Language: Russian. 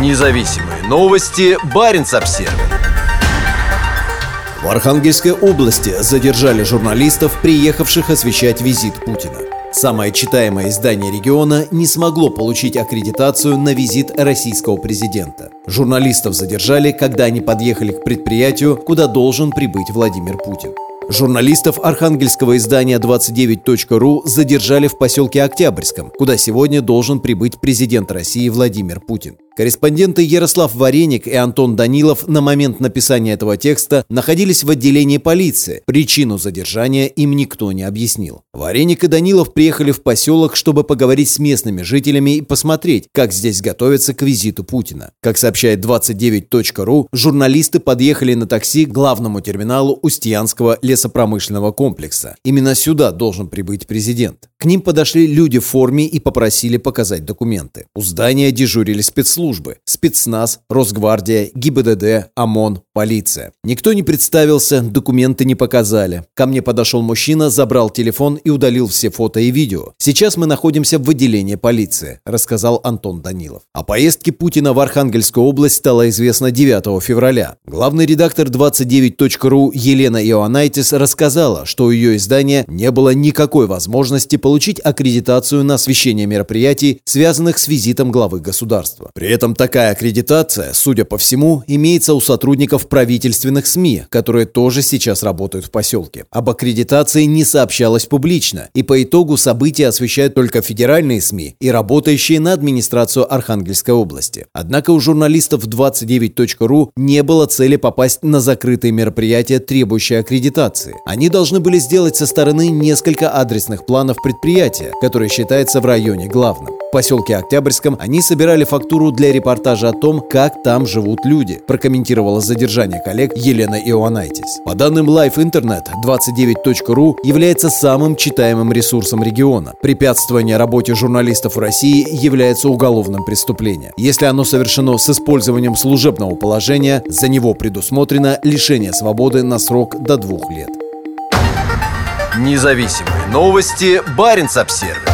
Независимые новости. Барин обсерва В Архангельской области задержали журналистов, приехавших освещать визит Путина. Самое читаемое издание региона не смогло получить аккредитацию на визит российского президента. Журналистов задержали, когда они подъехали к предприятию, куда должен прибыть Владимир Путин. Журналистов архангельского издания 29.ru задержали в поселке Октябрьском, куда сегодня должен прибыть президент России Владимир Путин. Корреспонденты Ярослав Вареник и Антон Данилов на момент написания этого текста находились в отделении полиции. Причину задержания им никто не объяснил. Вареник и Данилов приехали в поселок, чтобы поговорить с местными жителями и посмотреть, как здесь готовятся к визиту Путина. Как сообщает 29.ru, журналисты подъехали на такси к главному терминалу Устьянского лесопромышленного комплекса. Именно сюда должен прибыть президент. К ним подошли люди в форме и попросили показать документы. У здания дежурили спецслужбы. Спецназ, Росгвардия, ГИБДД, ОМОН, полиция. Никто не представился, документы не показали. Ко мне подошел мужчина, забрал телефон и удалил все фото и видео. Сейчас мы находимся в отделении полиции, рассказал Антон Данилов. О поездке Путина в Архангельскую область стало известно 9 февраля. Главный редактор 29.ru Елена Иоаннайтис рассказала, что у ее издания не было никакой возможности получить аккредитацию на освещение мероприятий, связанных с визитом главы государства. При этом такая аккредитация, судя по всему, имеется у сотрудников правительственных СМИ, которые тоже сейчас работают в поселке. Об аккредитации не сообщалось публично, и по итогу события освещают только федеральные СМИ и работающие на администрацию Архангельской области. Однако у журналистов 29.ru не было цели попасть на закрытые мероприятия, требующие аккредитации. Они должны были сделать со стороны несколько адресных планов предприятия которое считается в районе главным. В поселке Октябрьском они собирали фактуру для репортажа о том, как там живут люди, прокомментировала задержание коллег Елена Иоаннайтис. По данным Life Internet, 29.ru является самым читаемым ресурсом региона. Препятствование работе журналистов в России является уголовным преступлением. Если оно совершено с использованием служебного положения, за него предусмотрено лишение свободы на срок до двух лет. Независимые новости. Барин обсервис